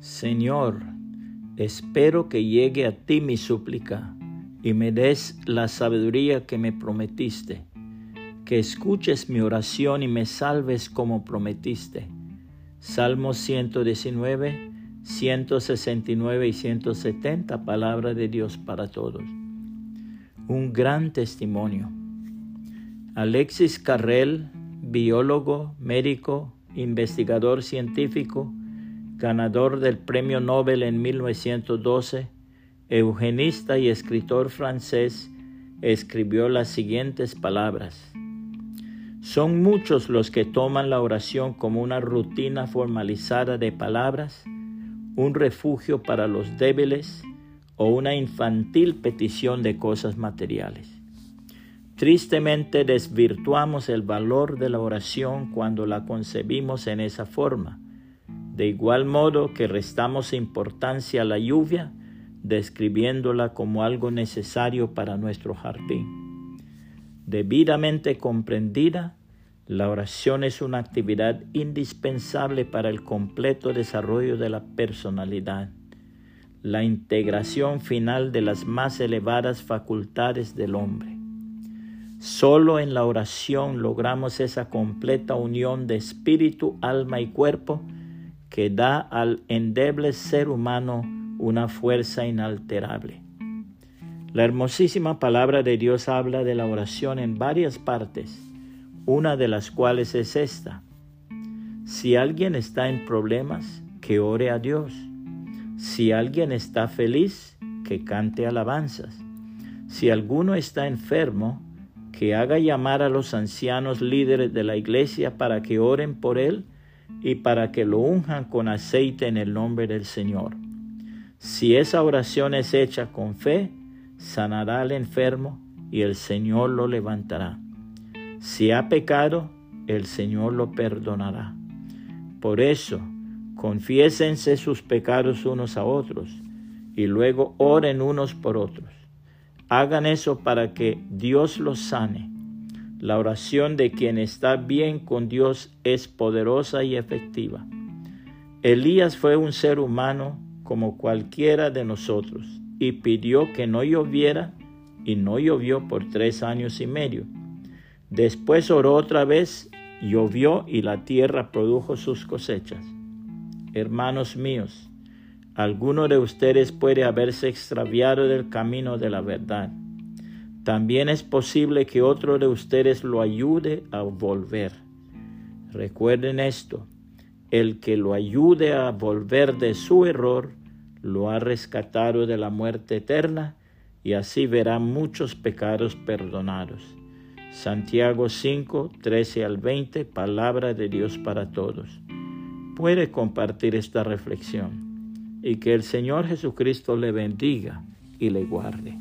Señor, espero que llegue a ti mi súplica y me des la sabiduría que me prometiste, que escuches mi oración y me salves como prometiste. Salmos 119, 169 y 170, palabra de Dios para todos. Un gran testimonio. Alexis Carrel, biólogo, médico, investigador científico, ganador del Premio Nobel en 1912, eugenista y escritor francés, escribió las siguientes palabras. Son muchos los que toman la oración como una rutina formalizada de palabras, un refugio para los débiles o una infantil petición de cosas materiales. Tristemente desvirtuamos el valor de la oración cuando la concebimos en esa forma, de igual modo que restamos importancia a la lluvia describiéndola como algo necesario para nuestro jardín. Debidamente comprendida, la oración es una actividad indispensable para el completo desarrollo de la personalidad, la integración final de las más elevadas facultades del hombre. Solo en la oración logramos esa completa unión de espíritu, alma y cuerpo que da al endeble ser humano una fuerza inalterable. La hermosísima palabra de Dios habla de la oración en varias partes, una de las cuales es esta. Si alguien está en problemas, que ore a Dios. Si alguien está feliz, que cante alabanzas. Si alguno está enfermo, que haga llamar a los ancianos líderes de la iglesia para que oren por él y para que lo unjan con aceite en el nombre del Señor. Si esa oración es hecha con fe, sanará al enfermo y el Señor lo levantará. Si ha pecado, el Señor lo perdonará. Por eso, confiésense sus pecados unos a otros y luego oren unos por otros. Hagan eso para que Dios los sane. La oración de quien está bien con Dios es poderosa y efectiva. Elías fue un ser humano como cualquiera de nosotros, y pidió que no lloviera, y no llovió por tres años y medio. Después oró otra vez, llovió y la tierra produjo sus cosechas. Hermanos míos, alguno de ustedes puede haberse extraviado del camino de la verdad. También es posible que otro de ustedes lo ayude a volver. Recuerden esto, el que lo ayude a volver de su error lo ha rescatado de la muerte eterna y así verá muchos pecados perdonados. Santiago 5, 13 al 20, palabra de Dios para todos. Puede compartir esta reflexión y que el Señor Jesucristo le bendiga y le guarde.